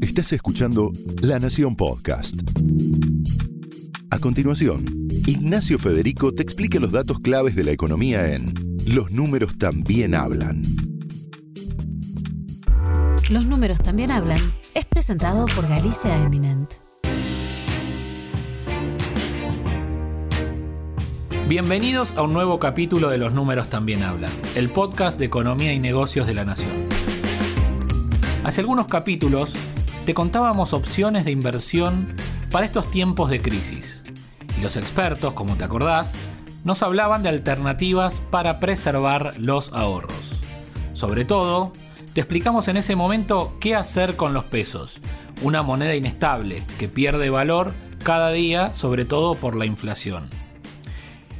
Estás escuchando La Nación Podcast. A continuación, Ignacio Federico te explica los datos claves de la economía en Los números también hablan. Los números también hablan es presentado por Galicia Eminent. Bienvenidos a un nuevo capítulo de Los números también hablan, el podcast de economía y negocios de la nación. Hace algunos capítulos te contábamos opciones de inversión para estos tiempos de crisis. Y los expertos, como te acordás, nos hablaban de alternativas para preservar los ahorros. Sobre todo, te explicamos en ese momento qué hacer con los pesos, una moneda inestable que pierde valor cada día, sobre todo por la inflación.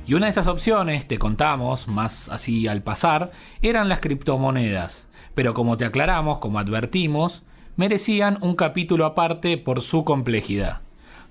Y una de esas opciones, te contamos, más así al pasar, eran las criptomonedas. Pero como te aclaramos, como advertimos, merecían un capítulo aparte por su complejidad.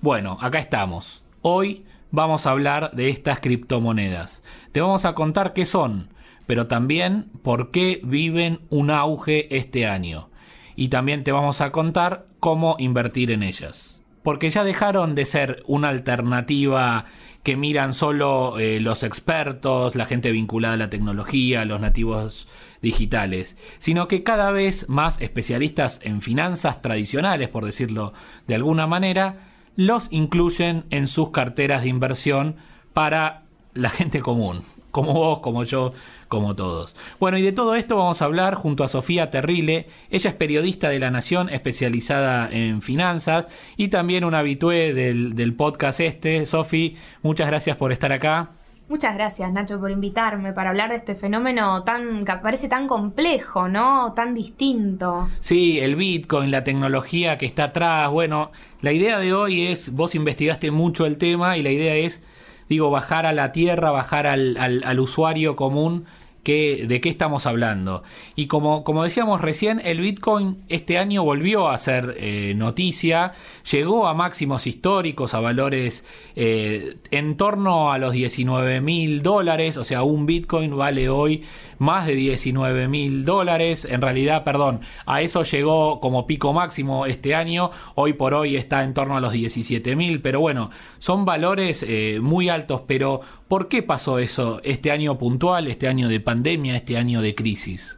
Bueno, acá estamos. Hoy vamos a hablar de estas criptomonedas. Te vamos a contar qué son, pero también por qué viven un auge este año. Y también te vamos a contar cómo invertir en ellas. Porque ya dejaron de ser una alternativa que miran solo eh, los expertos, la gente vinculada a la tecnología, los nativos digitales, sino que cada vez más especialistas en finanzas tradicionales, por decirlo de alguna manera, los incluyen en sus carteras de inversión para la gente común, como vos, como yo, como todos. Bueno, y de todo esto vamos a hablar junto a Sofía Terrile. Ella es periodista de La Nación especializada en finanzas y también una habitué del, del podcast este. Sofi, muchas gracias por estar acá. Muchas gracias, Nacho, por invitarme para hablar de este fenómeno tan que parece tan complejo, ¿no? Tan distinto. Sí, el Bitcoin, la tecnología que está atrás. Bueno, la idea de hoy es, vos investigaste mucho el tema y la idea es, digo, bajar a la tierra, bajar al, al, al usuario común de qué estamos hablando. Y como, como decíamos recién, el Bitcoin este año volvió a ser eh, noticia, llegó a máximos históricos, a valores eh, en torno a los 19 mil dólares, o sea, un Bitcoin vale hoy más de 19 mil dólares, en realidad, perdón, a eso llegó como pico máximo este año, hoy por hoy está en torno a los 17 mil, pero bueno, son valores eh, muy altos, pero ¿por qué pasó eso este año puntual, este año de pandemia, este año de crisis?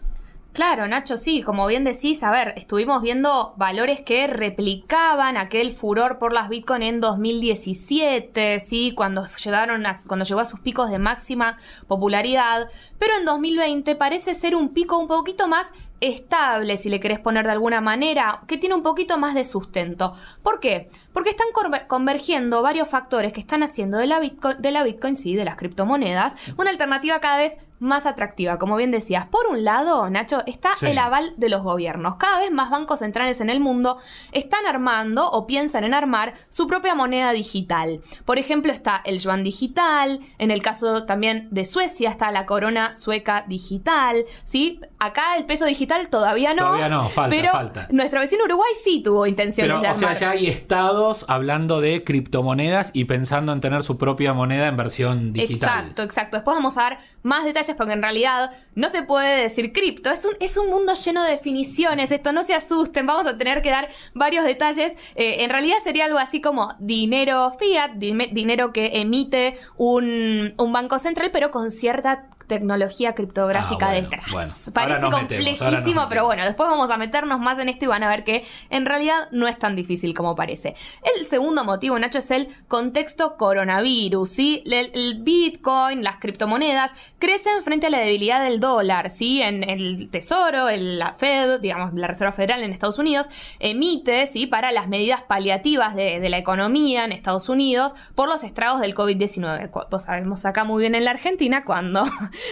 Claro, Nacho, sí, como bien decís, a ver, estuvimos viendo valores que replicaban aquel furor por las Bitcoin en 2017, sí, cuando llegaron a, cuando llegó a sus picos de máxima popularidad, pero en 2020 parece ser un pico un poquito más estable, si le querés poner de alguna manera, que tiene un poquito más de sustento. ¿Por qué? Porque están convergiendo varios factores que están haciendo de la Bitcoin, de la Bitcoin, sí, de las criptomonedas, una alternativa cada vez más atractiva, como bien decías. Por un lado, Nacho, está el aval de los gobiernos. Cada vez más bancos centrales en el mundo están armando o piensan en armar su propia moneda digital. Por ejemplo, está el yuan digital, en el caso también de Suecia está la corona sueca digital, ¿sí? Acá el peso digital todavía no. Todavía no, falta, pero falta. Nuestro vecino Uruguay sí tuvo intenciones pero, de armar. O sea, ya hay estados hablando de criptomonedas y pensando en tener su propia moneda en versión digital. Exacto, exacto. Después vamos a dar más detalles porque en realidad no se puede decir cripto. Es un, es un mundo lleno de definiciones. Esto no se asusten. Vamos a tener que dar varios detalles. Eh, en realidad sería algo así como dinero fiat, dinero que emite un, un banco central, pero con cierta tecnología criptográfica Ah, bueno, detrás. bueno. Parece complejísimo, metemos. pero bueno, después vamos a meternos más en esto y van a ver que en realidad no es tan difícil como parece. El segundo motivo, Nacho, es el contexto coronavirus, ¿sí? El, el Bitcoin, las criptomonedas, crecen frente a la debilidad del dólar, ¿sí? En el Tesoro, en la Fed, digamos, la Reserva Federal en Estados Unidos, emite, ¿sí? Para las medidas paliativas de, de la economía en Estados Unidos por los estragos del COVID-19. Cu- Pues sabemos acá muy bien en la Argentina cuando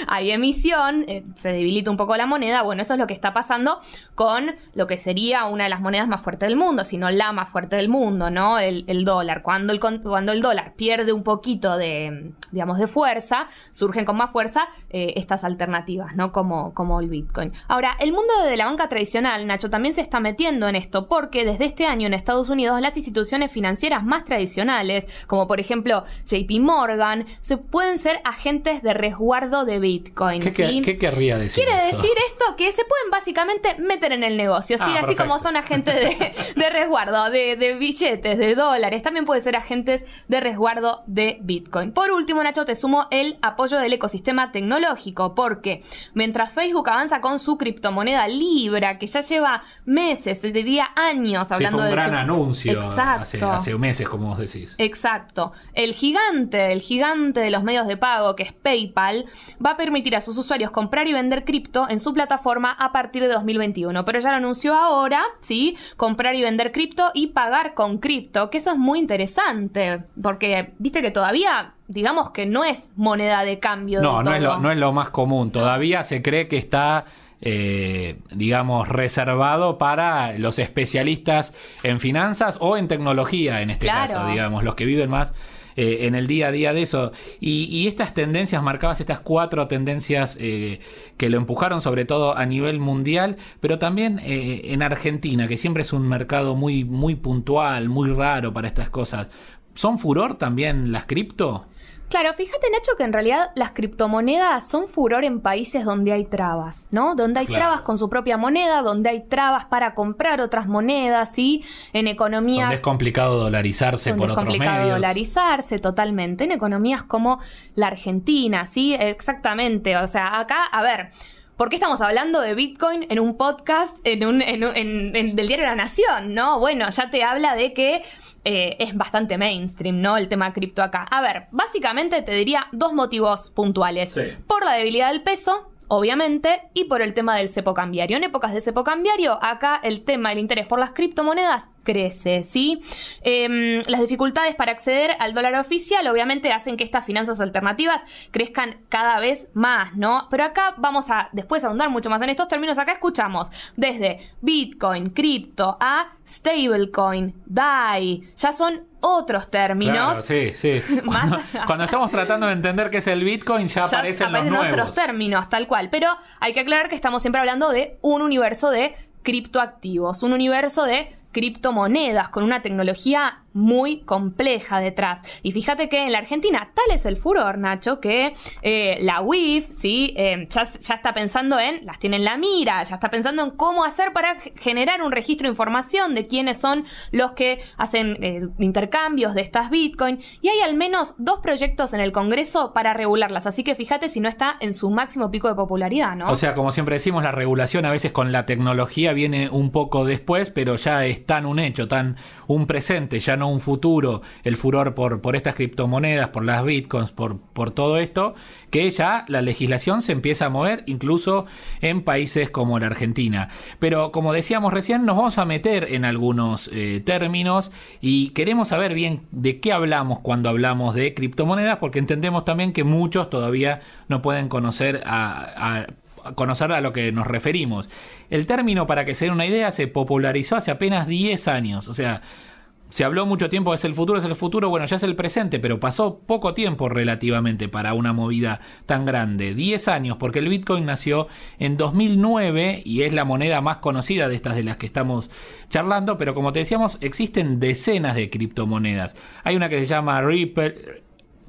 hay emisión, eh, se debilita un poco la moneda. Bueno, eso es lo que está pasando con lo que sería una de las monedas más fuertes del mundo, si no la más fuerte del mundo, ¿no? El, dólar. Cuando el, cuando el dólar pierde un poquito de, digamos, de fuerza, surgen con más fuerza eh, estas alternativas, ¿no? Como, como el Bitcoin. Ahora, el mundo de la banca tradicional, Nacho, también se está metiendo en esto, porque desde este año en Estados Unidos las instituciones financieras más tradicionales, como por ejemplo JP Morgan, se pueden ser agentes de resguardo de de Bitcoin. ¿Qué, ¿sí? qué querría decir? Quiere eso? decir esto que se pueden básicamente meter en el negocio, ¿sí? Ah, así como son agentes de, de resguardo, de, de billetes, de dólares, también pueden ser agentes de resguardo de Bitcoin. Por último, Nacho, te sumo el apoyo del ecosistema tecnológico, porque mientras Facebook avanza con su criptomoneda Libra, que ya lleva meses, te diría años Sí, hablando fue un de gran su- anuncio Exacto. hace, hace meses, como vos decís. Exacto. El gigante, el gigante de los medios de pago, que es PayPal, va a permitir a sus usuarios comprar y vender cripto en su plataforma a partir de 2021. Pero ya lo anunció ahora, ¿sí? Comprar y vender cripto y pagar con cripto, que eso es muy interesante, porque viste que todavía, digamos que no es moneda de cambio. No, no es, lo, no es lo más común. Todavía se cree que está, eh, digamos, reservado para los especialistas en finanzas o en tecnología, en este Claro. caso, digamos, los que viven más eh, en el día a día de eso. Y, estas tendencias marcadas, estas cuatro tendencias eh, que lo empujaron sobre todo a nivel mundial, pero también eh, en Argentina, que siempre es un mercado muy, muy puntual, muy raro para estas cosas. ¿Son furor también las cripto? Claro, fíjate Nacho que en realidad las criptomonedas son furor en países donde hay trabas, ¿no? Donde hay Claro. trabas con su propia moneda, donde hay trabas para comprar otras monedas, ¿sí? En economías Donde es complicado dolarizarse donde por es otros complicado medios. dolarizarse totalmente en economías como la Argentina, ¿sí? Exactamente. O sea, acá, a ver. ¿Por qué estamos hablando de Bitcoin en un podcast en un, en en- en- del diario La Nación? ¿No? Bueno, ya te habla de que eh, es bastante mainstream, ¿no? El tema cripto acá. A ver, básicamente te diría dos motivos puntuales. Sí. Por la debilidad del peso, obviamente, y por el tema del cepo cambiario. En épocas de cepo cambiario, acá el tema del interés por las criptomonedas crece, ¿sí? Em, las dificultades para acceder al dólar oficial obviamente hacen que estas finanzas alternativas crezcan cada vez más, ¿no? Pero acá vamos a después ahondar mucho más en estos términos. Acá escuchamos desde Bitcoin, cripto, a stablecoin, DAI, ya son otros términos. Claro, sí, sí. Cuando, estamos tratando de entender qué es el Bitcoin, ya, ya aparecen los aparecen otros nuevos. términos, tal cual. Pero hay que aclarar que estamos siempre hablando de un universo de criptoactivos, un universo de criptomonedas con una tecnología muy compleja detrás. Y fíjate que en la Argentina tal es el furor, Nacho, que eh, la UIF, ¿sí? Eh, ya, está pensando en, las tiene en la mira, ya está pensando en cómo hacer para generar un registro de información de quiénes son los que hacen eh, intercambios de estas Bitcoin. Y hay al menos dos proyectos en el Congreso para regularlas, así que fíjate si no está en su máximo pico de popularidad, ¿no? O sea, como siempre decimos, la regulación a veces con la tecnología viene un poco después, pero ya es tan un hecho, tan un presente, ya no un futuro, el furor por, por estas criptomonedas, por las bitcoins, por, por todo esto, que ya la legislación se empieza a mover incluso en países como la Argentina. Pero como decíamos recién, nos vamos a meter en algunos eh, términos y queremos saber bien de qué hablamos cuando hablamos de criptomonedas, porque entendemos también que muchos todavía no pueden conocer a- conocer a lo que nos referimos. El término, para que se den una idea, se popularizó hace apenas 10 años. O sea, se habló mucho tiempo, es el futuro, es el futuro, bueno, ya es el presente, pero pasó poco tiempo relativamente para una movida tan grande. 10 años, porque el Bitcoin nació en 2009 y es la moneda más conocida de estas de las que estamos charlando, pero como te decíamos, existen decenas de criptomonedas. Hay una que se llama Ripple,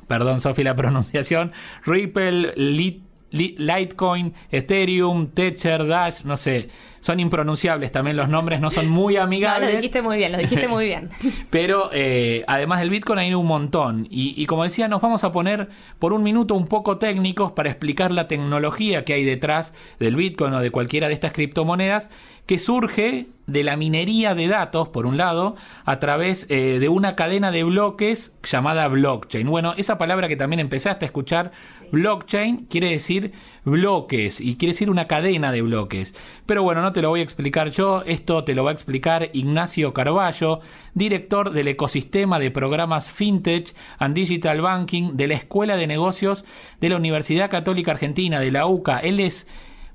perdón Sofi la pronunciación, Ripple, Lit- Li- Litecoin, Ethereum, Tether, Dash, no sé, son impronunciables también los nombres, no son muy No, lo amigables. dijiste muy bien, lo dijiste muy bien. Pero eh, además del Bitcoin hay un montón. Y, y como decía, nos vamos a poner por un minuto un poco técnicos para explicar la tecnología que hay detrás del Bitcoin o de cualquiera de estas criptomonedas que surge de la minería de datos, por un lado, a través eh, de una cadena de bloques llamada blockchain. Bueno, esa palabra que también empezaste a escuchar, blockchain, quiere decir bloques y quiere decir una cadena de bloques. Pero bueno, no te lo voy a explicar yo, esto te lo va a explicar Ignacio Carballo, director del ecosistema de programas FinTech and Digital Banking de la Escuela de Negocios de la Universidad Católica Argentina, de la UCA. Él es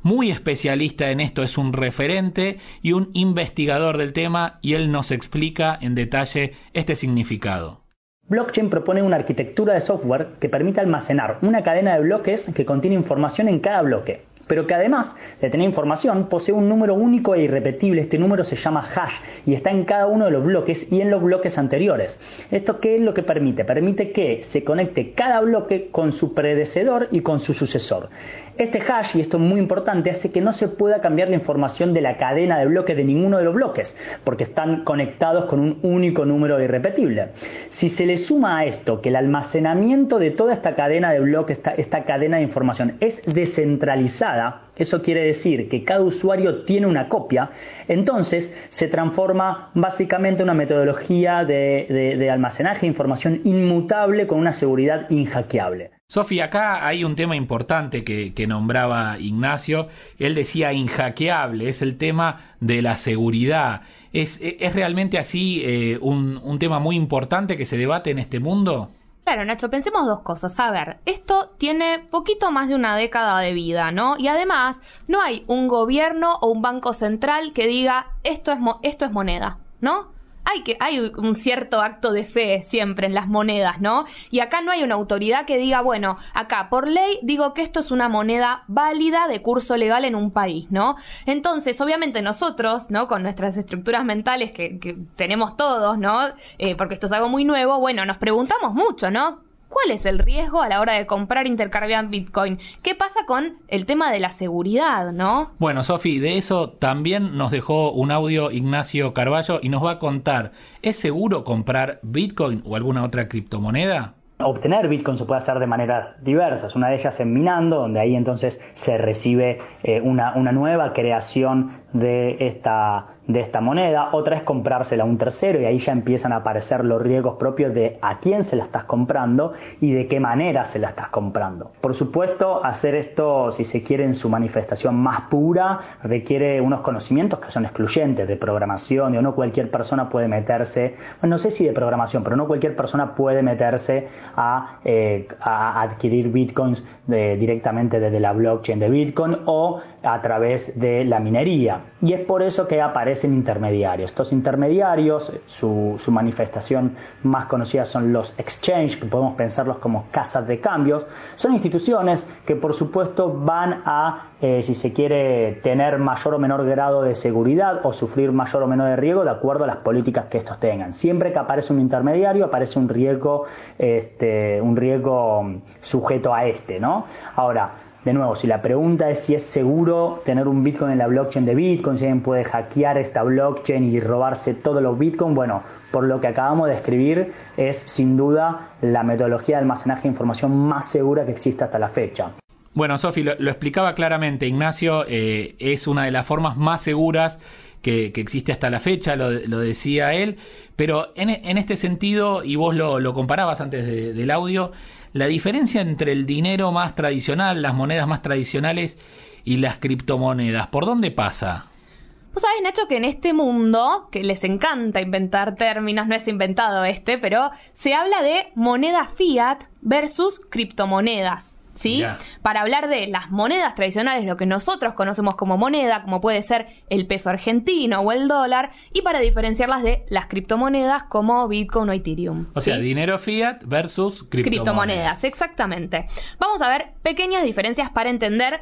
muy especialista en esto, es un referente y un investigador del tema y él nos explica en detalle este significado. Blockchain propone una arquitectura de software que permite almacenar una cadena de bloques que contiene información en cada bloque. pero que además de tener información posee un número único e irrepetible. Este número se llama hash y está en cada uno de los bloques y en los bloques anteriores. ¿Esto qué es lo que permite? Permite que se conecte cada bloque con su predecesor y con su sucesor. Este hash, y esto es muy importante, hace que no se pueda cambiar la información de la cadena de bloques de ninguno de los bloques, porque están conectados con un único número irrepetible. Si se le suma a esto que el almacenamiento de toda esta cadena de bloques, esta, cadena de información es descentralizada, eso quiere decir que cada usuario tiene una copia, entonces se transforma básicamente en una metodología de, de almacenaje de información inmutable con una seguridad inhackeable. Sofía, acá hay un tema importante que, nombraba Ignacio. Él decía inhackeable, es el tema de la seguridad. ¿Es, realmente así eh, un, un tema muy importante que se debate en este mundo? Claro, Nacho, pensemos dos cosas. A ver, esto tiene poquito más de una década de vida, ¿no? Y además, no hay un gobierno o un banco central que diga esto es, esto es moneda, ¿no? Hay que hay un cierto acto de fe siempre en las monedas, ¿no? Y acá no hay una autoridad que diga, bueno, acá por ley digo que esto es una moneda válida de curso legal en un país, ¿no? Entonces, obviamente nosotros, ¿no? Con nuestras estructuras mentales que, tenemos todos, ¿no? Eh, porque esto es algo muy nuevo, bueno, nos preguntamos mucho, ¿no? ¿Cuál es el riesgo a la hora de comprar intercambiar Bitcoin? ¿Qué pasa con el tema de la seguridad, no? Bueno, Sofi, de eso también nos dejó un audio Ignacio Carballo y nos va a contar, ¿es seguro comprar Bitcoin o alguna otra criptomoneda? Obtener Bitcoin se puede hacer de maneras diversas. Una de ellas es minando, donde ahí entonces se recibe eh, una, una nueva creación de esta de esta moneda, otra es comprársela a un tercero y ahí ya empiezan a aparecer los riesgos propios de a quién se la estás comprando y de qué manera se la estás comprando. Por supuesto, hacer esto, si se quiere, en su manifestación más pura, requiere unos conocimientos que son excluyentes de programación y no cualquier persona puede meterse, no sé si de programación, pero no cualquier persona puede meterse a, eh, adquirir bitcoins directamente desde la blockchain de Bitcoin o a través de la minería. Y es por eso que aparecen intermediarios. Estos intermediarios, su, manifestación más conocida son los exchange, que podemos pensarlos como casas de cambios. Son instituciones que por supuesto van a, eh, si se quiere, tener mayor o menor grado de seguridad o sufrir mayor o menor de riesgo de acuerdo a las políticas que estos tengan. Siempre que aparece un intermediario aparece un riesgo, este, un riesgo sujeto a este, ¿no? Ahora, de nuevo, si la pregunta es si es seguro tener un Bitcoin en la blockchain de Bitcoin, si alguien puede hackear esta blockchain y robarse todos los Bitcoin, bueno, por lo que acabamos de escribir, es sin duda la metodología de almacenaje de información más segura que existe hasta la fecha. Bueno, Sofi, lo, explicaba claramente. Ignacio eh, es una de las formas más seguras que, existe hasta la fecha, lo, decía él. Pero en, este sentido, y vos lo, comparabas antes del audio, la diferencia entre el dinero más tradicional, las monedas más tradicionales y las criptomonedas, ¿por dónde pasa? Vos sabés, Nacho, que en este mundo, que les encanta inventar términos, no es inventado este, pero se habla de moneda fiat versus criptomonedas. ¿Sí? Para hablar de las monedas tradicionales, lo que nosotros conocemos como moneda, como puede ser el peso argentino o el dólar, y para diferenciarlas de las criptomonedas como Bitcoin o Ethereum. O sea, dinero fiat versus criptomonedas. Criptomonedas, exactamente. Vamos a ver pequeñas diferencias para entender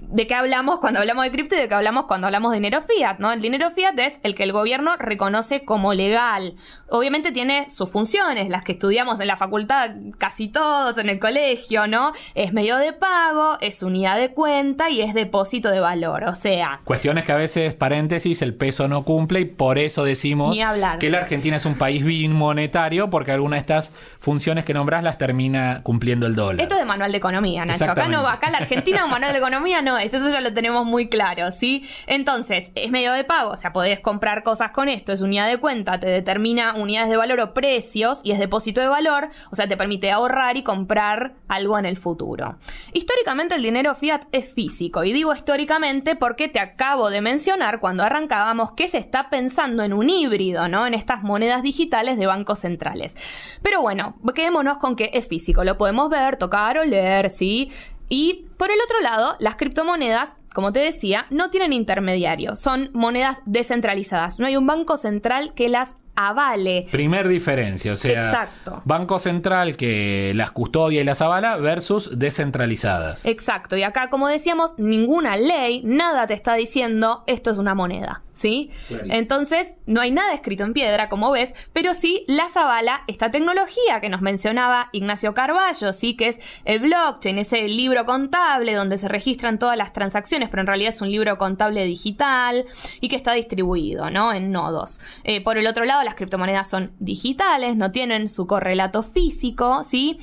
de qué hablamos cuando hablamos de cripto y de qué hablamos cuando hablamos de dinero fiat, ¿no? El dinero fiat es el que el gobierno reconoce como legal. Obviamente tiene sus funciones, las que estudiamos en la facultad casi todos, en el colegio, ¿no? Es medio de pago, es unidad de cuenta y es depósito de valor, o sea... Cuestiones que a veces, paréntesis, el peso no cumple y por eso decimos que la Argentina es un país monetario porque alguna de estas funciones que nombras las termina cumpliendo el dólar. Esto es de manual de economía, Nacho. Acá no, acá la Argentina un manual de economía no es, eso ya lo tenemos muy claro, ¿sí? Entonces, es medio de pago, o sea, podés comprar cosas con esto, es unidad de cuenta, te determina unidades de valor o precios y es depósito de valor, o sea, te permite ahorrar y comprar algo en el futuro. Históricamente el dinero fiat es físico, y digo históricamente porque te acabo de mencionar cuando arrancábamos que se está pensando en un híbrido, ¿no? En estas monedas digitales de bancos centrales. Pero bueno, quedémonos con que es físico, lo podemos ver, tocar o leer, ¿sí? Y por el otro lado, las criptomonedas, como te decía, no tienen intermediario, son monedas descentralizadas. No hay un banco central que las avale. Primer diferencia, o sea, Exacto. Banco Central que las custodia y las avala versus descentralizadas. Exacto, y acá como decíamos, ninguna ley, nada te está diciendo esto es una moneda, ¿sí? Clarísimo. Entonces, no hay nada escrito en piedra, como ves, pero sí las avala esta tecnología que nos mencionaba Ignacio Carballo, ¿sí? Que es el blockchain, ese libro contable donde se registran todas las transacciones, pero en realidad es un libro contable digital y que está distribuido, ¿no? En nodos. Eh, por el otro lado, las criptomonedas son digitales, no tienen su correlato físico, ¿sí?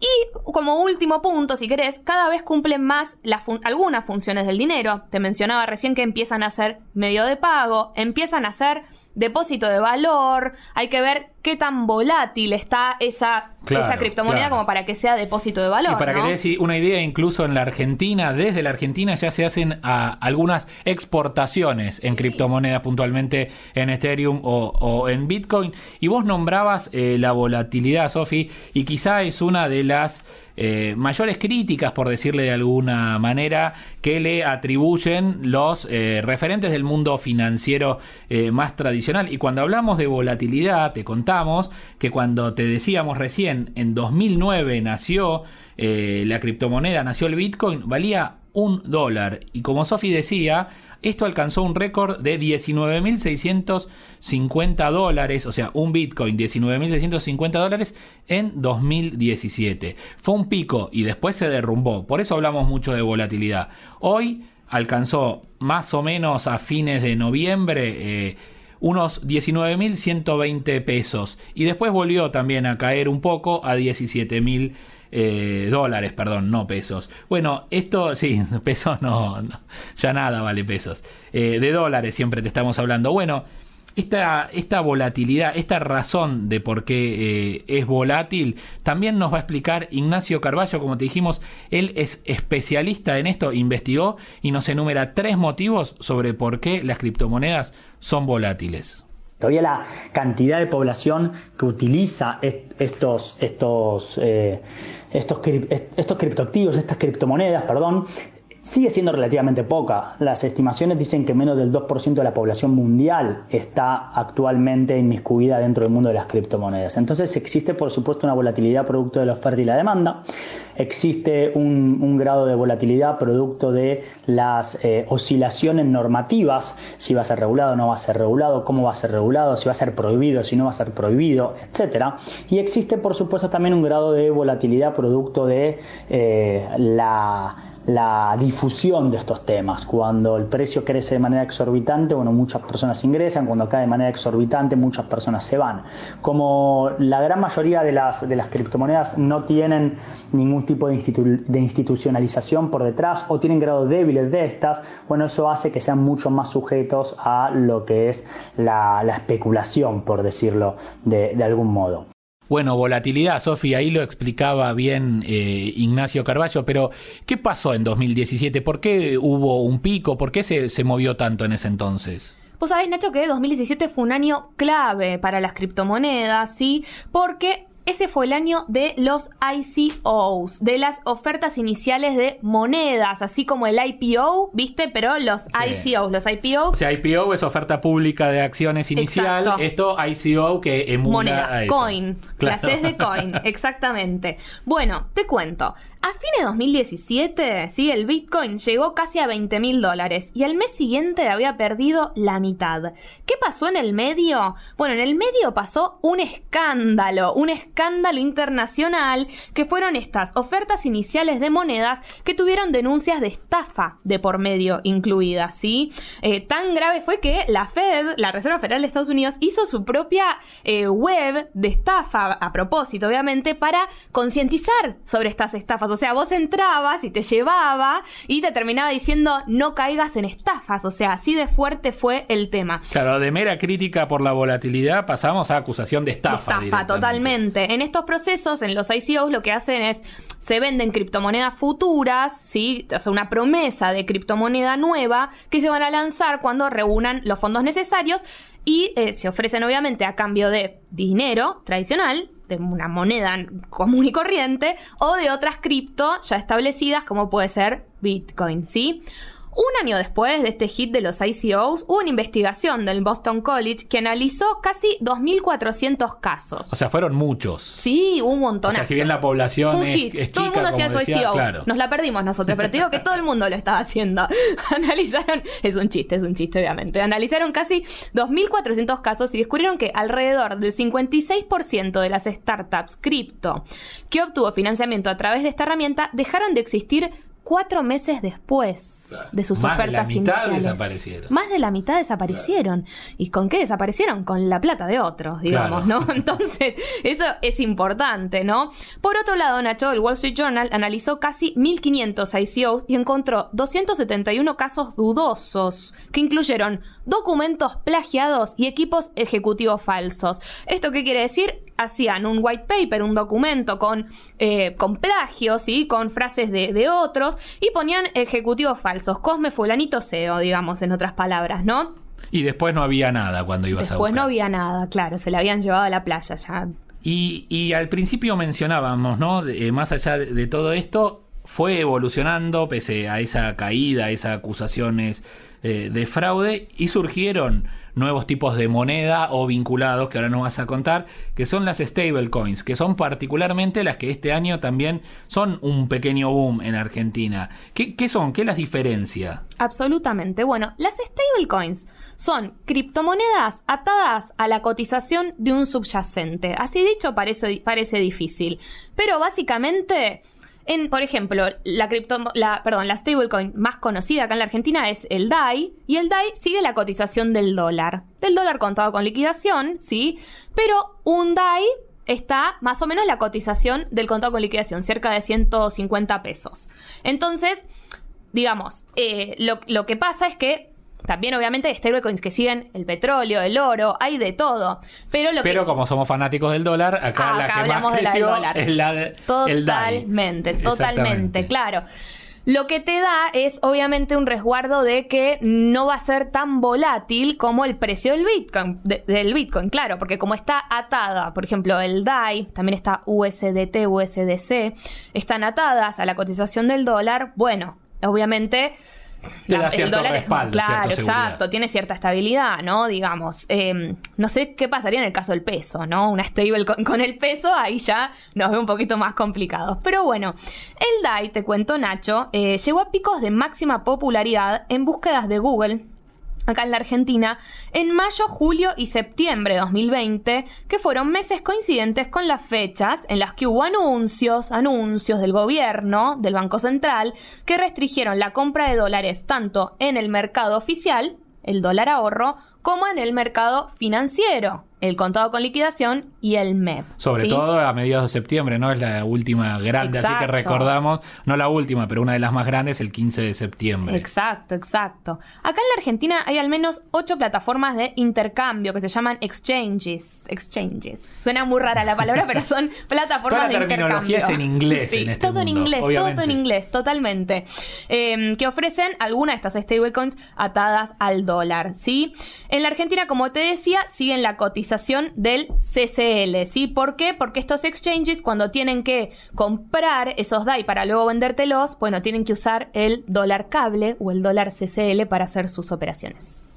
Y como último punto, si querés, cada vez cumplen más fun- algunas funciones del dinero. Te mencionaba recién que empiezan a ser medio de pago, empiezan a ser depósito de valor. Hay que ver qué tan volátil está esa, Claro, esa criptomoneda claro. como para que sea depósito de valor. Y para ¿no? que te des una idea, incluso en la Argentina, desde la Argentina ya se hacen ah, algunas exportaciones en criptomonedas, puntualmente en Ethereum o, o en Bitcoin. Y vos nombrabas eh, la volatilidad, Sofi, y quizá es una de las eh, mayores críticas, por decirle de alguna manera, que le atribuyen los eh, referentes del mundo financiero más tradicional. Y cuando hablamos de volatilidad, te contamos que cuando te decíamos recién, en 2009 nació eh, la criptomoneda, nació el Bitcoin, valía un dólar. Y como Sofi decía, esto alcanzó un récord de 19.650 dólares, o sea, un Bitcoin 19.650 dólares en 2017. Fue un pico y después se derrumbó. Por eso hablamos mucho de volatilidad. Hoy alcanzó más o menos a fines de noviembre. eh, unos 19.120 pesos y después volvió también a caer un poco a 17.000 eh, dólares, perdón, no pesos. Bueno, esto sí, pesos no, ya nada vale pesos. Eh, de dólares siempre te estamos hablando. Bueno, esta, esta volatilidad, esta razón de por qué eh, es volátil, también nos va a explicar Ignacio Carballo, como te dijimos, él es especialista en esto, investigó y nos enumera tres motivos sobre por qué las criptomonedas son volátiles. Todavía la cantidad de población que utiliza est- estos, estos, eh, estos, estos criptoactivos, estas criptomonedas, perdón, sigue siendo relativamente poca. Las estimaciones dicen que menos del 2% de la población mundial está actualmente inmiscuida dentro del mundo de las criptomonedas. Entonces existe, por supuesto, una volatilidad producto de la oferta y la demanda. Existe un, grado de volatilidad producto de las eh, oscilaciones normativas, si va a ser regulado o no va a ser regulado, cómo va a ser regulado, si va a ser prohibido, si no va a ser prohibido, etcétera. Y existe, por supuesto, también un grado de volatilidad producto de eh, la la difusión de estos temas. Cuando el precio crece de manera exorbitante, bueno, muchas personas ingresan, cuando cae de manera exorbitante, muchas personas se van. Como la gran mayoría de las, de las criptomonedas no tienen ningún tipo de, de institucionalización por detrás o tienen grados débiles de estas, bueno, eso hace que sean mucho más sujetos a lo que es la, la especulación, por decirlo de, de algún modo. Bueno, volatilidad, Sofi, ahí lo explicaba bien eh, Ignacio Carballo, pero ¿qué pasó en 2017? ¿Por qué hubo un pico? ¿Por qué se, se movió tanto en ese entonces? Vos sabés, Nacho, que 2017 fue un año clave para las criptomonedas, ¿sí? Porque ese fue el año de los ICOs, de las ofertas iniciales de monedas, así como el IPO, ¿viste? Pero los Sí. ICOs, los IPOs O sea, IPO es oferta pública de acciones inicial, Exacto. esto ICO que emula a monedas, eso. coin, Claro. clases de coin, exactamente. Bueno, te cuento. A fines de 2017, sí, el Bitcoin llegó casi a 20 mil dólares y al mes siguiente había perdido la mitad. ¿Qué pasó en el medio? Bueno, en el medio pasó un escándalo, un escándalo internacional que fueron estas ofertas iniciales de monedas que tuvieron denuncias de estafa de por medio incluidas, ¿sí? Eh, tan grave fue que la Fed, la Reserva Federal de Estados Unidos, hizo su propia eh, web de estafa, a propósito, obviamente, para concientizar sobre estas estafas. O sea, vos entrabas y te llevaba y te terminaba diciendo no caigas en estafas. O sea, así de fuerte fue el tema. Claro, de mera crítica por la volatilidad pasamos a acusación de estafa. Estafa, totalmente. En estos procesos, en los ICOs, lo que hacen es se venden criptomonedas futuras, ¿sí? O sea, una promesa de criptomoneda nueva que se van a lanzar cuando reúnan los fondos necesarios y eh, se ofrecen obviamente a cambio de dinero tradicional, de una moneda común y corriente, o de otras cripto ya establecidas como puede ser Bitcoin, ¿sí? Un año después de este hit de los ICOs, hubo una investigación del Boston College que analizó casi 2.400 casos. O sea, fueron muchos. Sí, un montón. O sea, si bien la población Fue un es, hit. es todo el chica, mundo hacía su decía, ICO. claro. Nos la perdimos nosotros, pero te digo que todo el mundo lo estaba haciendo. Analizaron, es un chiste, es un chiste, obviamente. Analizaron casi 2.400 casos y descubrieron que alrededor del 56% de las startups cripto que obtuvo financiamiento a través de esta herramienta dejaron de existir cuatro meses después Claro. de sus Más de ofertas la mitad iniciales. desaparecieron. Más de la mitad desaparecieron. ¿Y con qué desaparecieron? Con la plata de otros, digamos, Claro. ¿no? Entonces, eso es importante, ¿no? Por otro lado, Nacho, el Wall Street Journal analizó casi 1500 ICOs y encontró 271 casos dudosos que incluyeron documentos plagiados y equipos ejecutivos falsos. ¿Esto qué quiere decir? Hacían un white paper, un documento con, eh, con plagios, ¿sí? Con frases de, de otros y ponían ejecutivos falsos. Cosme fulanito CEO, digamos, en otras palabras, ¿no? Y después no había nada cuando ibas a Después no había nada, claro, se la habían llevado a la playa ya. Y, y al principio mencionábamos, ¿no? Eh, más allá de, de todo esto, fue evolucionando pese a esa caída, a esas acusaciones eh, de fraude, y surgieron nuevos tipos de moneda o vinculados que ahora nos vas a contar, que son las stablecoins, que son particularmente las que este año también son un pequeño boom en Argentina. ¿Qué, qué son? ¿Qué las diferencia? Absolutamente. Bueno, las stablecoins son criptomonedas atadas a la cotización de un subyacente. Así dicho, parece, parece difícil. Pero básicamente, en, por ejemplo, la cripto, perdón, la stablecoin más conocida acá en la Argentina es el DAI, y el DAI sigue la cotización del dólar. Del dólar contado con liquidación, ¿sí? Pero un DAI está más o menos la cotización del contado con liquidación, cerca de 150 pesos. Entonces, digamos, eh, lo que pasa es que también obviamente stablecoins que siguen el petróleo, el oro, hay de todo. Pero lo Pero que... como somos fanáticos del dólar, acá Ah, la acá que hablamos más de la del dólar. es la de el DAI. Totalmente, totalmente, claro. Lo que te da es obviamente un resguardo de que no va a ser tan volátil como el precio del Bitcoin, de- del Bitcoin, claro, porque como está atada, por ejemplo, el DAI, también está USDT, USDC, están atadas a la cotización del dólar, bueno, obviamente Te da el cierto dólar es- respaldo, claro, cierta seguridad. exacto, tiene cierta estabilidad, ¿no? Digamos, eh, no sé qué pasaría en el caso del peso, ¿no? Una stable con, con el peso, ahí ya nos ve un poquito más complicados. Pero bueno, el DAI, te cuento Nacho, eh, llegó a picos de máxima popularidad en búsquedas de Google. En la Argentina, en mayo, julio y septiembre de 2020, que fueron meses coincidentes con las fechas en las que hubo anuncios, anuncios del gobierno, del Banco Central, que restringieron la compra de dólares tanto en el mercado oficial, el dólar ahorro, como en el mercado financiero, el contado con liquidación y el MEP. Sobre ¿sí? todo a mediados de septiembre, ¿no? Es la última grande, así que recordamos, no la última, pero una de las más grandes, el 15 de septiembre. Exacto, exacto. Acá en la Argentina hay al menos ocho plataformas de intercambio que se llaman exchanges. Exchanges. Suena muy rara la palabra, pero son plataformas Toda la de terminología intercambio. es en inglés Sí, en este todo en inglés, obviamente. todo en inglés, totalmente. Eh, que ofrecen algunas de estas stablecoins atadas al dólar, ¿sí? En la Argentina, como te decía, siguen la cotización del CCL, ¿sí? ¿Por qué? Porque estos exchanges, cuando tienen que comprar esos DAI para luego vendértelos, bueno, tienen que usar el dólar cable o el dólar CCL para hacer sus operaciones.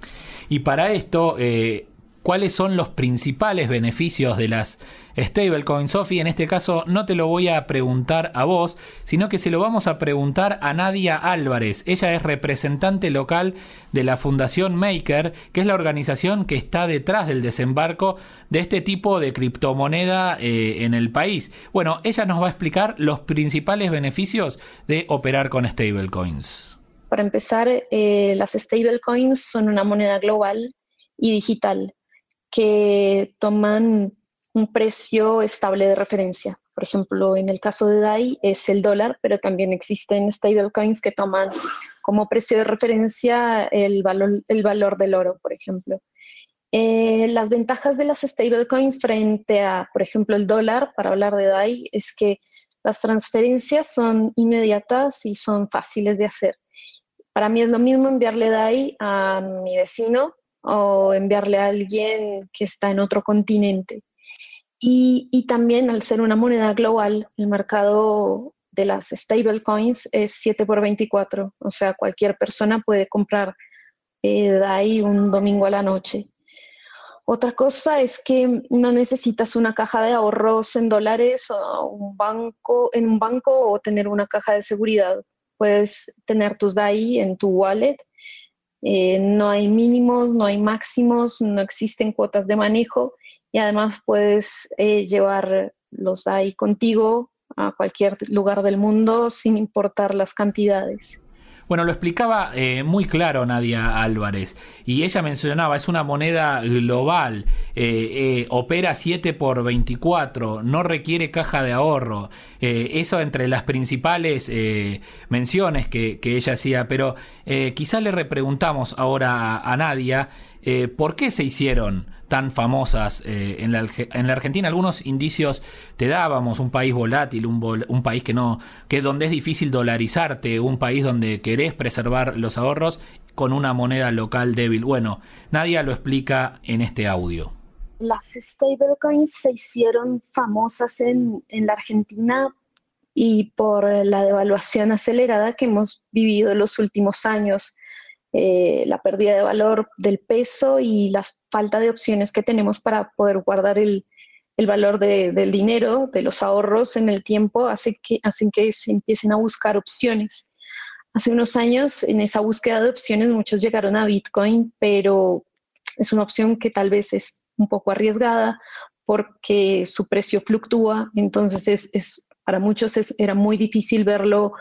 Y para esto, eh, ¿cuáles son los principales beneficios de las stablecoins, Sofi? En este caso no te lo voy a preguntar a vos, sino que se lo vamos a preguntar a Nadia Álvarez. Ella es representante local de la Fundación Maker, que es la organización que está detrás del desembarco de este tipo de criptomoneda eh, en el país. Bueno, ella nos va a explicar los principales beneficios de operar con stablecoins. Para empezar, eh, las stablecoins son una moneda global y digital que toman un precio estable de referencia. Por ejemplo, en el caso de DAI es el dólar, pero también existen stablecoins que toman como precio de referencia el valor, el valor del oro, por ejemplo. Eh, las ventajas de las stablecoins frente a, por ejemplo, el dólar, para hablar de DAI, es que las transferencias son inmediatas y son fáciles de hacer. Para mí es lo mismo enviarle DAI a mi vecino o enviarle a alguien que está en otro continente. Y, y también al ser una moneda global, el mercado de las stablecoins es 7 por 24, o sea, cualquier persona puede comprar eh, DAI un domingo a la noche. Otra cosa es que no necesitas una caja de ahorros en dólares o un banco, en un banco o tener una caja de seguridad. Puedes tener tus DAI en tu wallet. Eh, no hay mínimos, no hay máximos, no existen cuotas de manejo y además puedes eh, llevar los DAI contigo a cualquier lugar del mundo sin importar las cantidades. Bueno, lo explicaba eh, muy claro Nadia Álvarez y ella mencionaba, es una moneda global, eh, eh, opera 7 por 24, no requiere caja de ahorro. eso entre las principales menciones que, ella hacía, pero quizá le repreguntamos ahora a Nadia por qué se hicieron tan famosas eh, en, la, en, la, Argentina. Algunos indicios te dábamos, un país volátil, un, un país que no, que donde es difícil dolarizarte, un país donde querés preservar los ahorros con una moneda local débil. Bueno, nadie lo explica en este audio. Las stablecoins se hicieron famosas en, en la Argentina y por la devaluación acelerada que hemos vivido en los últimos años. Eh, la pérdida de valor del peso y la falta de opciones que tenemos para poder guardar el, valor del dinero, de los ahorros en el tiempo, hace que, hacen que se empiecen a buscar opciones. Hace unos años, en esa búsqueda de opciones, muchos llegaron a Bitcoin, pero es una opción que tal vez es un poco arriesgada porque su precio fluctúa, entonces es, para muchos era muy difícil verlo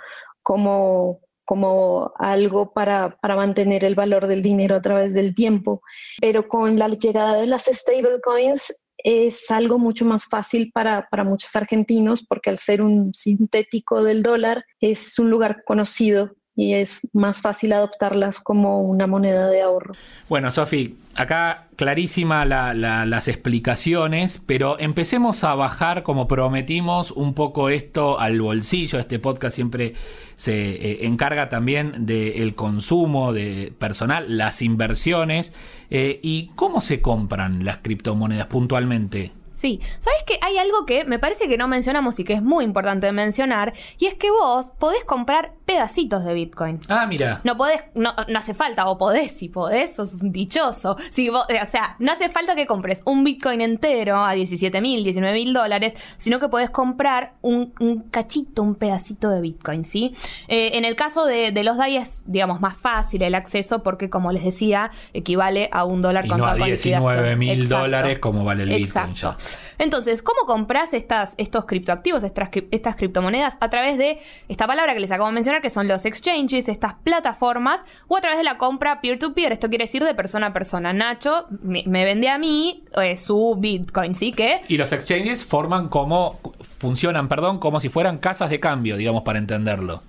como como algo para, mantener el valor del dinero a través del tiempo. Pero con la llegada de las stablecoins es algo mucho más fácil para, para, muchos argentinos porque al ser un sintético del dólar es un lugar conocido y es más fácil adoptarlas como una moneda de ahorro. Bueno, Sofi, acá clarísima las explicaciones, pero empecemos a bajar, como prometimos, un poco esto al bolsillo. Este podcast siempre se eh, encarga también del consumo de personal, las inversiones. Eh, ¿Y cómo se compran las criptomonedas puntualmente? Sí, ¿sabes que hay algo que me parece que no mencionamos y que es muy importante mencionar? Y es que vos podés comprar pedacitos de Bitcoin. Ah, mira. No podés, no, no hace falta, o podés, si podés, sos un dichoso. Si vos, o sea, no hace falta que compres un Bitcoin entero a 17 mil, 19 mil dólares, sino que podés comprar un, cachito, un pedacito de Bitcoin, ¿sí? Eh, en el caso de, los DAI es, digamos, más fácil el acceso porque, como les decía, equivale a un dólar y con no a 19 mil dólares como vale el Bitcoin ya. Entonces, ¿cómo compras estas, estos criptoactivos, estas, criptomonedas? A través de esta palabra que les acabo de mencionar, que son los exchanges, estas plataformas, o a través de la compra peer-to-peer. Esto quiere decir de persona a persona. Nacho me, vende a mí eh, su Bitcoin, ¿sí? que Y los exchanges forman como, funcionan, perdón, como si fueran casas de cambio, digamos, para entenderlo.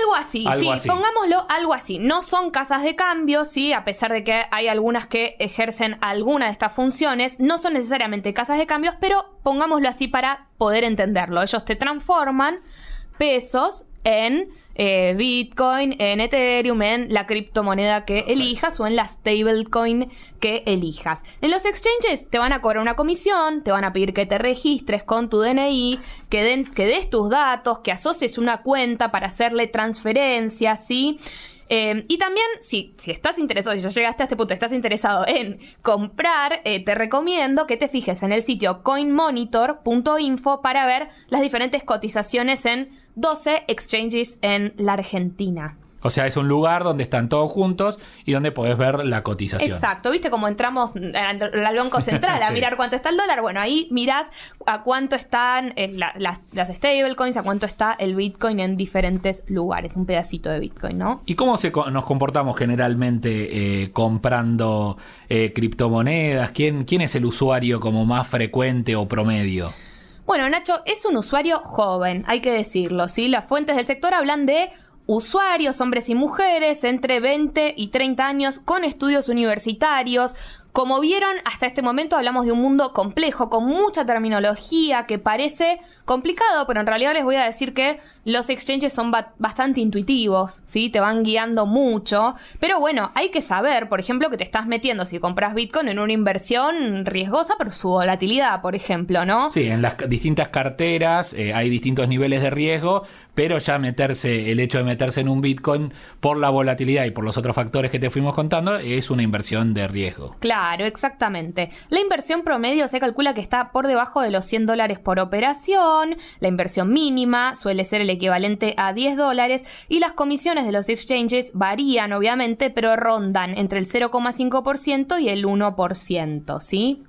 Algo así, sí, pongámoslo algo así. No son casas de cambio, sí, a pesar de que hay algunas que ejercen alguna de estas funciones, no son necesariamente casas de cambios, pero pongámoslo así para poder entenderlo. Ellos te transforman pesos en eh, Bitcoin, en Ethereum, en la criptomoneda que elijas o en la stablecoin que elijas. En los exchanges te van a cobrar una comisión, te van a pedir que te registres con tu DNI, que, que des tus datos, que asocies una cuenta para hacerle transferencias, ¿sí? Eh, y también, si, si estás interesado, si ya llegaste a este punto, estás interesado en comprar, eh, te recomiendo que te fijes en el sitio coinmonitor.info para ver las diferentes cotizaciones en 12 exchanges en la Argentina. O sea, es un lugar donde están todos juntos y donde podés ver la cotización. Exacto, ¿viste? Como entramos al Banco Central a mirar cuánto está el dólar. Bueno, ahí mirás a cuánto están eh, las, las stablecoins, a cuánto está el Bitcoin en diferentes lugares. Un pedacito de Bitcoin, ¿no? ¿Y cómo se, nos comportamos generalmente eh, comprando eh, criptomonedas? ¿Quién, ¿Quién es el usuario como más frecuente o promedio? Bueno, Nacho, es un usuario joven, hay que decirlo, ¿sí? Las fuentes del sector hablan de usuarios, hombres y mujeres, entre 20 y 30 años, con estudios universitarios, como vieron, hasta este momento hablamos de un mundo complejo, con mucha terminología que parece complicado, pero en realidad les voy a decir que los exchanges son bastante intuitivos, ¿sí? Te van guiando mucho. Pero bueno, hay que saber, por ejemplo, que te estás metiendo si compras Bitcoin en una inversión riesgosa, pero su volatilidad, por ejemplo, ¿no? Sí, en las distintas carteras eh, hay distintos niveles de riesgo, pero ya meterse, el hecho de meterse en un Bitcoin por la volatilidad y por los otros factores que te fuimos contando es una inversión de riesgo. Claro, exactamente. La inversión promedio se calcula que está por debajo de los 100 dólares por operación, la inversión mínima suele ser el equivalente a 10 dólares y las comisiones de los exchanges varían obviamente, pero rondan entre el 0,5% y el 1%, ¿sí?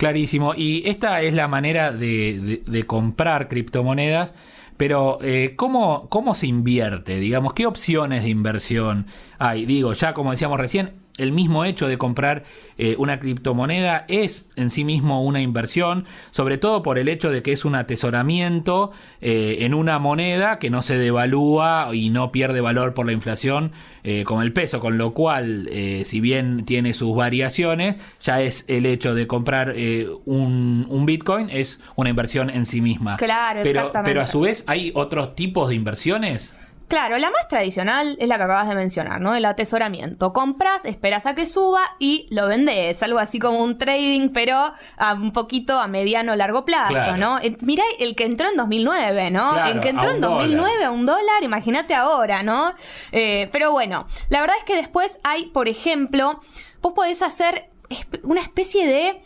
Clarísimo. Y esta es la manera de, comprar criptomonedas. Pero, eh, ¿cómo, ¿cómo se invierte? Digamos, ¿qué opciones de inversión hay? Digo, ya como decíamos recién, el mismo hecho de comprar eh, una criptomoneda es en sí mismo una inversión, sobre todo por el hecho de que es un atesoramiento eh, en una moneda que no se devalúa y no pierde valor por la inflación eh, con el peso, con lo cual, si bien tiene sus variaciones, ya es el hecho de comprar un, un, Bitcoin, es una inversión en sí misma. Claro, pero, pero a su vez hay otros tipos de inversiones. Claro, la más tradicional es la que acabas de mencionar, ¿no? El atesoramiento. Compras, esperas a que suba y lo vendes. Algo así como un trading, pero a un poquito a mediano o largo plazo, ¿no? Eh, mirá el que entró en 2009, ¿no? el que entró en 2009 a un dólar, imagínate ahora, ¿no? Eh, pero bueno, la verdad es que después hay, por ejemplo, vos podés hacer una especie de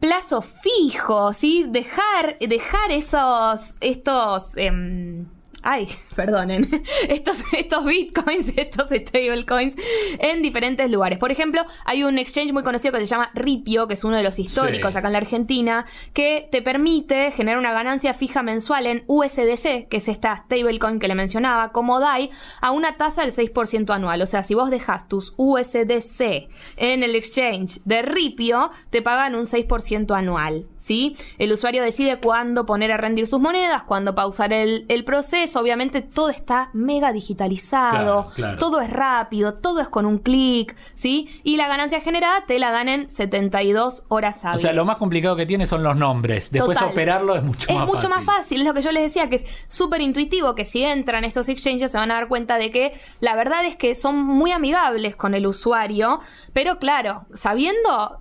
plazo fijo, ¿sí? Dejar, dejar esos, estos... Em, ay, perdonen, estos, estos bitcoins, estos stablecoins en diferentes lugares. Por ejemplo, hay un exchange muy conocido que se llama Ripio, que es uno de los históricos acá en la Argentina, que te permite generar una ganancia fija mensual en USDC, que es esta stablecoin que le mencionaba, como DAI, a una tasa del 6% anual. O sea, si vos dejas tus USDC en el exchange de Ripio, te pagan un 6% anual, ¿sí? El usuario decide cuándo poner a rendir sus monedas, cuándo pausar el, el proceso, obviamente todo está mega digitalizado, todo es rápido, todo es con un clic, ¿sí? Y la ganancia generada te la dan en 72 horas hábiles. O sea, lo más complicado que tiene son los nombres. Después operarlo es mucho más fácil. Es mucho más fácil, es lo que yo les decía, que es súper intuitivo, que si entran estos exchanges se van a dar cuenta de que la verdad es que son muy amigables con el usuario, pero claro, sabiendo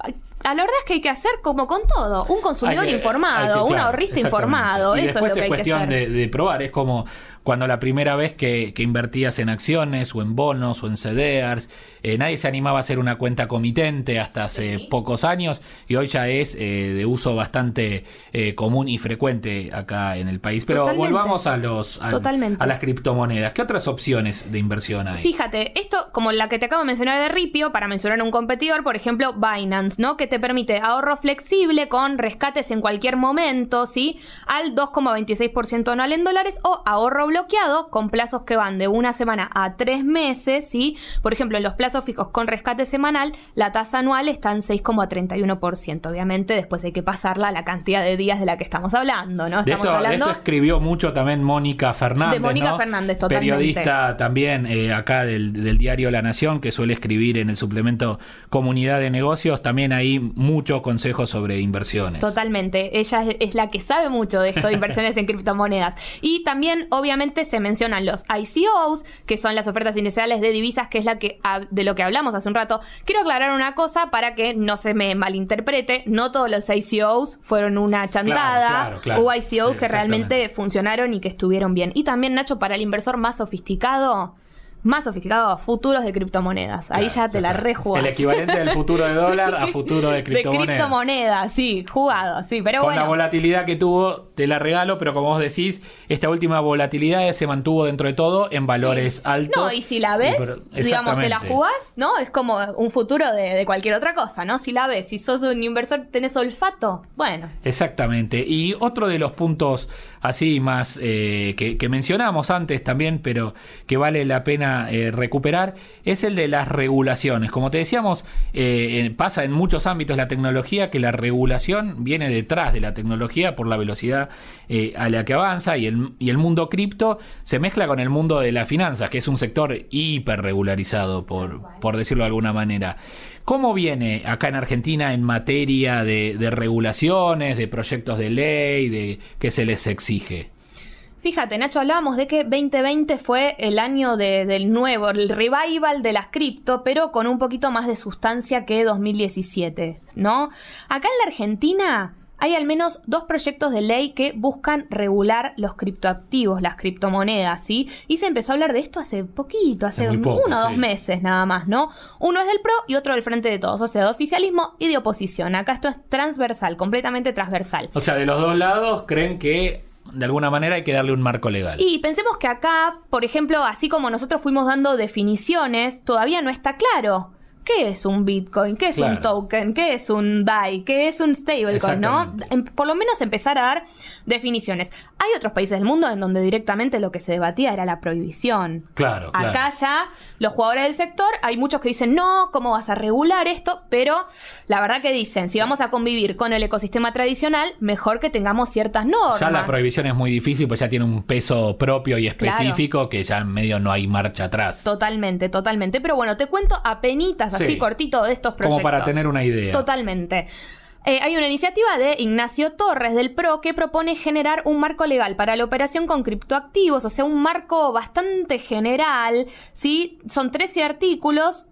la verdad es que hay que hacer como con todo, un consumidor informado, un ahorrista informado, eso es lo que hay que hacer. De, de probar, es como cuando la primera vez que, invertías en acciones o en bonos o en CDRs, eh, nadie se animaba a hacer una cuenta comitente hasta hace pocos años y hoy ya es eh, de uso bastante eh, común y frecuente acá en el país. Pero volvamos a los a, a, las criptomonedas. ¿Qué otras opciones de inversión hay? Fíjate, esto como la que te acabo de mencionar de Ripio, para mencionar un competidor, por ejemplo, Binance, ¿no? Que te permite ahorro flexible con rescates en cualquier momento, ¿sí? Al 2,26% anual en dólares o ahorro bloqueado con plazos que van de una semana a tres meses, ¿sí? Por ejemplo, en los plazos fijos con rescate semanal, la tasa anual está en 6,31%. Obviamente, después hay que pasarla a la cantidad de días de la que estamos hablando, ¿no? Estamos de esto, escribió mucho también Mónica Fernández. De Mónica Fernández, totalmente. Periodista también eh, acá del, del, diario La Nación, que suele escribir en el suplemento Comunidad de Negocios. También hay muchos consejos sobre inversiones. Totalmente. Ella es, es la que sabe mucho de esto de inversiones en criptomonedas. Y también, obviamente, se mencionan los ICOs, que son las ofertas iniciales de divisas, que es la que de lo que hablamos hace un rato. Quiero aclarar una cosa para que no se me malinterprete. No todos los ICOs fueron una chantada. Hubo ICOs que realmente funcionaron y que estuvieron bien. Y también, Nacho, para el inversor más sofisticado, más sofisticados, futuros de criptomonedas. Ahí ya te la rejugas. El equivalente del futuro de dólar a futuro de criptomonedas. De criptomonedas, sí, jugado, sí, pero Con la volatilidad que tuvo, te la regalo, pero como vos decís, esta última volatilidad se mantuvo dentro de todo en valores altos. No, y si la ves, digamos, te la jugás, ¿no? Es como un futuro de, de, cualquier otra cosa, ¿no? Si la ves, si sos un inversor, tenés olfato, bueno. Exactamente. Y otro de los puntos así más eh, que, mencionamos antes también, pero que vale la pena eh, recuperar, es el de las regulaciones. Como te decíamos, eh, pasa en muchos ámbitos la tecnología que la regulación viene detrás de la tecnología por la velocidad a la que avanza y el, y el mundo cripto se mezcla con el mundo de las finanzas, que es un sector hiper regularizado, por, por decirlo de alguna manera. ¿Cómo viene acá en Argentina en materia de, regulaciones, de proyectos de ley, de qué se les exige? Fíjate, Nacho, hablábamos de que 2020 fue el año del nuevo, el revival de las cripto, pero con un poquito más de sustancia que 2017, ¿no? Acá en la Argentina hay al menos dos proyectos de ley que buscan regular los criptoactivos, las criptomonedas, ¿sí? Y se empezó a hablar de esto hace poquito, hace poco, uno o dos meses nada más, ¿no? Uno es del PRO y otro del Frente de Todos, o sea, de oficialismo y de oposición. Acá esto es transversal, completamente transversal. O sea, de los dos lados creen que de alguna manera hay que darle un marco legal. Y pensemos que acá, por ejemplo, así como nosotros fuimos dando definiciones, todavía no está claro. ¿Qué es un Bitcoin? ¿Qué es un token? ¿Qué es un DAI? ¿Qué es un stablecoin? ¿No? Em- por lo menos empezar a dar definiciones. Hay otros países del mundo en donde directamente lo que se debatía era la prohibición. Claro, claro. Acá ya los jugadores del sector, hay muchos que dicen, no, ¿cómo vas a regular esto? Pero la verdad que dicen, si vamos a convivir con el ecosistema tradicional, mejor que tengamos ciertas normas. Ya la prohibición es muy difícil, pues ya tiene un peso propio y específico que ya en medio no hay marcha atrás. Totalmente, totalmente. Pero bueno, te cuento apenitas, así Sí. cortito, de estos proyectos. Como para tener una idea. Totalmente. Eh, hay una iniciativa de Ignacio Torres del PRO que propone generar un marco legal para la operación con criptoactivos, o sea, un marco bastante general, ¿sí? Son 13 artículos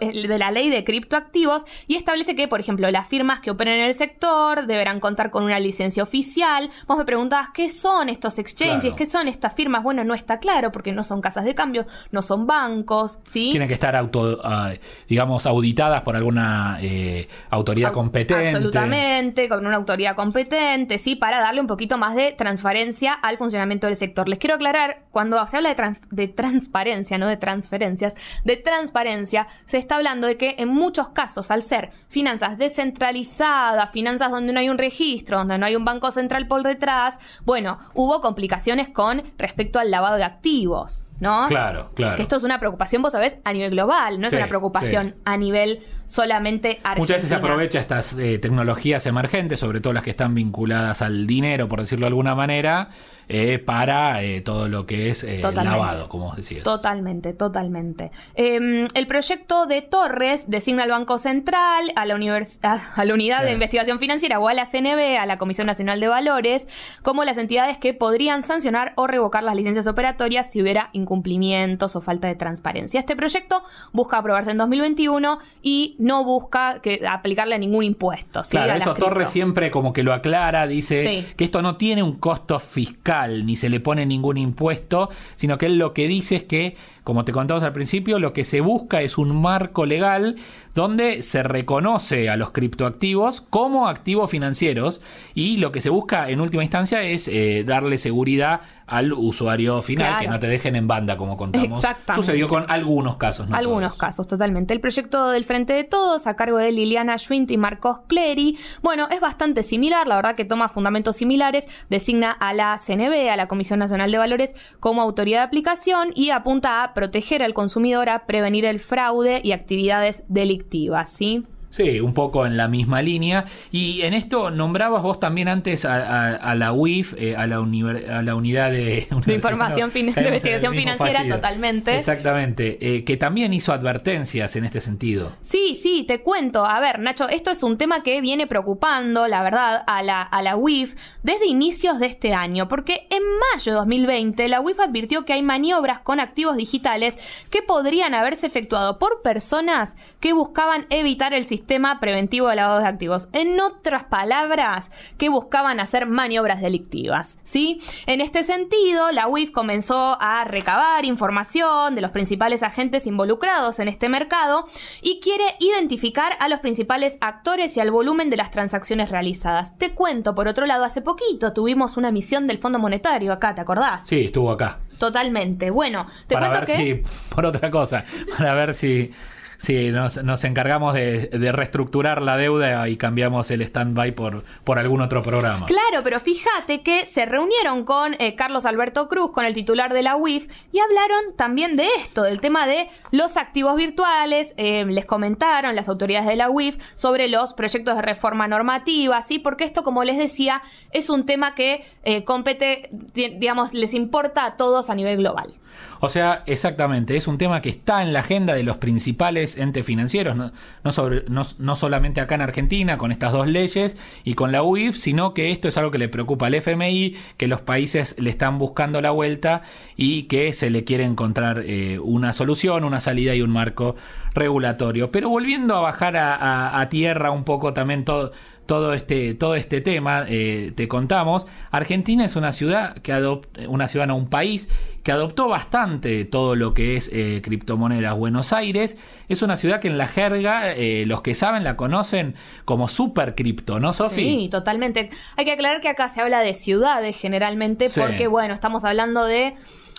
de la ley de criptoactivos y establece que, por ejemplo, las firmas que operen en el sector deberán contar con una licencia oficial. Vos me preguntabas, ¿qué son estos exchanges? Claro. ¿Qué son estas firmas? Bueno, no está claro porque no son casas de cambio, no son bancos, ¿sí? Tienen que estar, auto, ah, digamos, auditadas por alguna eh, autoridad Au- competente. Absolutamente, con una autoridad competente, sí, para darle un poquito más de transparencia al funcionamiento del sector. Les quiero aclarar, cuando se habla de, trans- de transparencia, no de transferencias, de transparencia, se está hablando de que en muchos casos, al ser finanzas descentralizadas, finanzas donde no hay un registro, donde no hay un banco central por detrás, bueno, hubo complicaciones con respecto al lavado de activos. ¿No? Claro, claro. Que esto es una preocupación, vos sabés, a nivel global, no es una preocupación sí. a nivel solamente argentino. Muchas veces se aprovecha estas eh, tecnologías emergentes, sobre todo las que están vinculadas al dinero, por decirlo de alguna manera, eh, para eh, todo lo que es lavado, como decías. Totalmente, totalmente. Eh, el proyecto de Torres designa al Banco Central, a la, univers- a, a la Unidad de. Investigación Financiera o a la CNB, a la Comisión Nacional de Valores, como las entidades que podrían sancionar o revocar las licencias operatorias si hubiera incumplimientos o falta de transparencia. Este proyecto busca aprobarse en 2021 y no busca que aplicarle ningún impuesto. ¿sí? Claro, eso. Torres siempre como que lo aclara, dice Sí. que esto no tiene un costo fiscal, ni se le pone ningún impuesto, sino que él lo que dice es que, como te contamos al principio, lo que se busca es un marco legal donde se reconoce a los criptoactivos como activos financieros y lo que se busca en última instancia es eh, darle seguridad al usuario final, Claro. que no te dejen en banda, como contamos. Sucedió con algunos casos, ¿no? Algunos todos. casos, totalmente. El proyecto del Frente de Todos, a cargo de Liliana Schwint y Marcos Clery, bueno, es bastante similar, la verdad que toma fundamentos similares, designa a la CNB, a la Comisión Nacional de Valores, como autoridad de aplicación y apunta a proteger al consumidor, a prevenir el fraude y actividades delictivas, ¿sí? Sí, un poco en la misma línea. Y en esto nombrabas vos también antes a, a- a la UIF, eh, a, la univer- a la unidad de, De información fin- de investigación financiera, fallido. totalmente. Exactamente, eh, que también hizo advertencias en este sentido. Sí, sí, te cuento. A ver, Nacho, esto es un tema que viene preocupando, la verdad, a la, a la UIF desde inicios de este año, porque en mayo de 2020 la UIF advirtió que hay maniobras con activos digitales que podrían haberse efectuado por personas que buscaban evitar el sistema preventivo de lavado de activos. En otras palabras, que buscaban hacer maniobras delictivas, ¿sí? En este sentido, la UIF comenzó a recabar información de los principales agentes involucrados en este mercado y quiere identificar a los principales actores y al volumen de las transacciones realizadas. Te cuento, por otro lado, hace poquito tuvimos una misión del Fondo Monetario acá, ¿te acordás? Sí, estuvo acá. Totalmente. Bueno, te para cuento ver que... si, por otra cosa, para ver si, si nos, nos encargamos de, de reestructurar la deuda y cambiamos el stand-by por, algún otro programa. Claro, pero fíjate que se reunieron con eh, Carlos Alberto Cruz, con el titular de la UIF, y hablaron también de esto, del tema de los activos virtuales. Eh, les comentaron las autoridades de la UIF sobre los proyectos de reforma normativa, ¿sí? Porque esto, como les decía, es un tema que eh, compete, di- digamos, les importa a todos a nivel global. O sea, exactamente, es un tema que está en la agenda de los principales entes financieros, no, no, sobre- no- solamente acá en Argentina con estas dos leyes y con la UIF, sino que esto es algo que le preocupa al FMI, que los países le están buscando la vuelta y que se le quiere encontrar eh, una solución, una salida y un marco regulatorio. Pero volviendo a bajar a, a- a tierra un poco también todo todo este, todo este tema, eh, te contamos, Argentina es una ciudad que adopta, una ciudad, no, un país que adoptó bastante todo lo que es eh, criptomonedas. Buenos Aires es una ciudad que en la jerga, eh, los que saben la conocen como super cripto, ¿no, Sofi? Sí, totalmente. Hay que aclarar que acá se habla de ciudades generalmente, Sí. porque bueno, estamos hablando de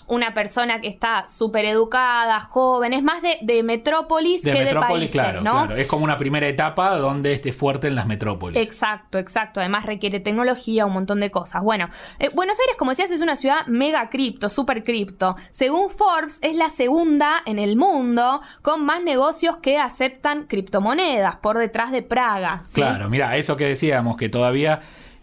una persona que está súper educada, joven, es más de, de metrópolis De que metrópolis, de países, claro, ¿no? claro. Es como una primera etapa donde esté fuerte en las metrópolis. Exacto, exacto. Además requiere tecnología, un montón de cosas. Bueno, eh, Buenos Aires, como decías, es una ciudad mega cripto, super cripto. Según Forbes, es la segunda en el mundo con más negocios que aceptan criptomonedas por detrás de Praga. ¿sí? Claro, mira, eso que decíamos, que todavía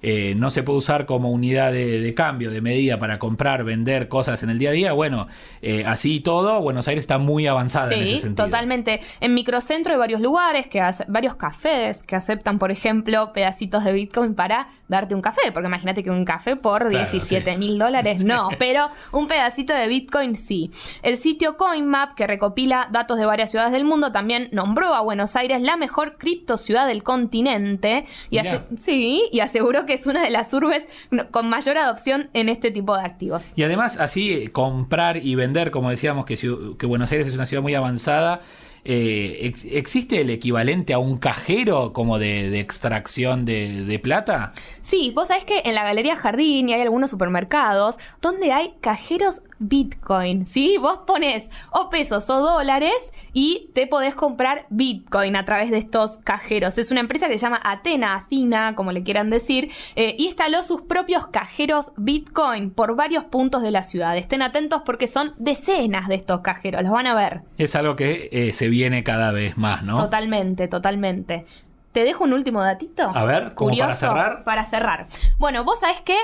eh, no se puede usar como unidad de, de cambio, de medida para comprar, vender cosas en el día a día. Bueno, eh, así y todo, Buenos Aires está muy avanzada en ese sentido. totalmente. En microcentro hay varios lugares, que varios cafés que aceptan, por ejemplo, pedacitos de Bitcoin para darte un café. Porque imagínate que un café por Claro, 17 mil dólares, no. Pero un pedacito de Bitcoin sí. El sitio CoinMap, que recopila datos de varias ciudades del mundo, también nombró a Buenos Aires la mejor cripto ciudad del continente. Y sí, y aseguró que es una de las urbes con mayor adopción en este tipo de activos. Y además, así eh, comprar y vender, como decíamos, que Buenos Aires es una ciudad muy avanzada. Eh, ex- ¿Existe el equivalente a un cajero como de, de extracción de, de plata? Sí, vos sabés que en la Galería Jardín y hay algunos supermercados donde hay cajeros Bitcoin, ¿sí? Vos pones o pesos o dólares y te podés comprar Bitcoin a través de estos cajeros. Es una empresa que se llama Atena, Athena, como le quieran decir, eh, y instaló sus propios cajeros Bitcoin por varios puntos de la ciudad. Estén atentos porque son decenas de estos cajeros, los van a ver. Es algo que eh, se viene cada vez más, ¿no? Totalmente, totalmente. Te dejo un último datito. A ver, como para Curioso, cerrar. Para cerrar. Bueno, vos sabés que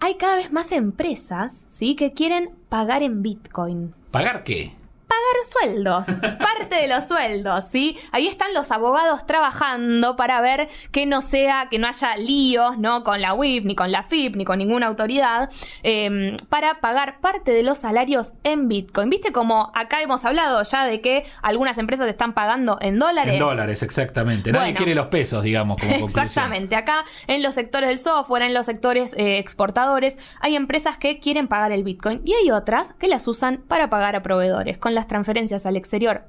hay cada vez más empresas, ¿sí? Que quieren pagar en Bitcoin. ¿Pagar qué? Pagar sueldos, parte de los sueldos, ¿sí? Ahí están los abogados trabajando para ver que no sea, que no haya líos, ¿no? Con la UIF, ni con la FIP, ni con ninguna autoridad, eh, para pagar parte de los salarios en Bitcoin. ¿Viste como acá hemos hablado ya de que algunas empresas están pagando en dólares? En dólares, exactamente. Nadie Bueno. quiere los pesos, digamos, como conclusión. Exactamente. Acá en los sectores del software, en los sectores eh, exportadores, hay empresas que quieren pagar el Bitcoin y hay otras que las usan para pagar a proveedores. Con las transferencias al exterior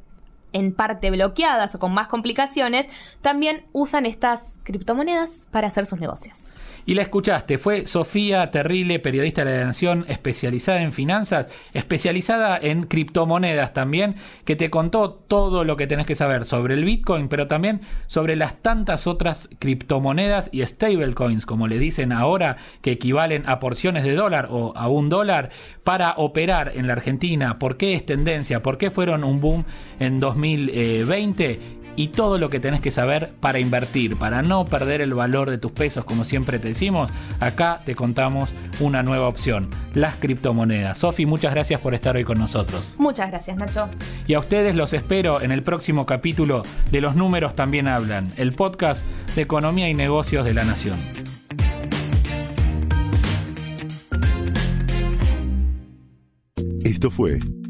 en parte bloqueadas o con más complicaciones, también usan estas criptomonedas para hacer sus negocios. Y la escuchaste, fue Sofía Terrile, periodista de la Nación, especializada en finanzas, especializada en criptomonedas también, que te contó todo lo que tenés que saber sobre el Bitcoin, pero también sobre las tantas otras criptomonedas y stablecoins, como le dicen ahora, que equivalen a porciones de dólar o a un dólar, para operar en la Argentina. ¿Por qué es tendencia? ¿Por qué fueron un boom en 2020? Y todo lo que tenés que saber para invertir, para no perder el valor de tus pesos, como siempre te decimos, acá te contamos una nueva opción, las criptomonedas. Sofi, muchas gracias por estar hoy con nosotros. Muchas gracias, Nacho. Y a ustedes los espero en el próximo capítulo de Los números también hablan, el podcast de economía y negocios de la Nación. Esto fue